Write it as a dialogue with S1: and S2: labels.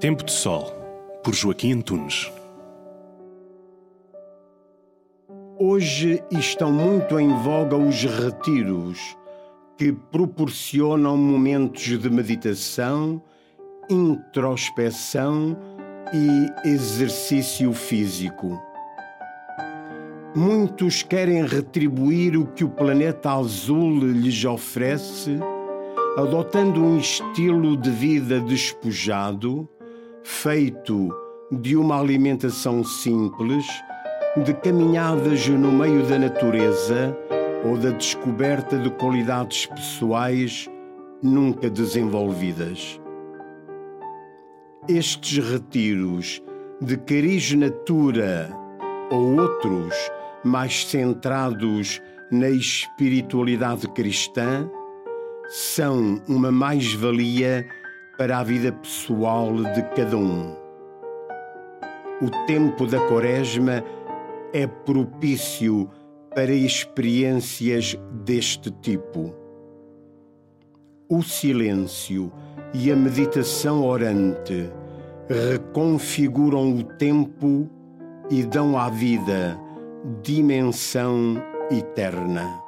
S1: Tempo de Sol, por Joaquim Antunes.
S2: Hoje estão muito em voga os retiros, que proporcionam momentos de meditação, introspeção e exercício físico. Muitos querem retribuir o que o planeta azul lhes oferece, adotando um estilo de vida despojado feito de uma alimentação simples, de caminhadas no meio da natureza ou da descoberta de qualidades pessoais nunca desenvolvidas. Estes retiros de cariz natura ou outros mais centrados na espiritualidade cristã são uma mais-valia para a vida pessoal de cada um. O tempo da Quaresma é propício para experiências deste tipo. O silêncio e a meditação orante reconfiguram o tempo e dão à vida dimensão eterna.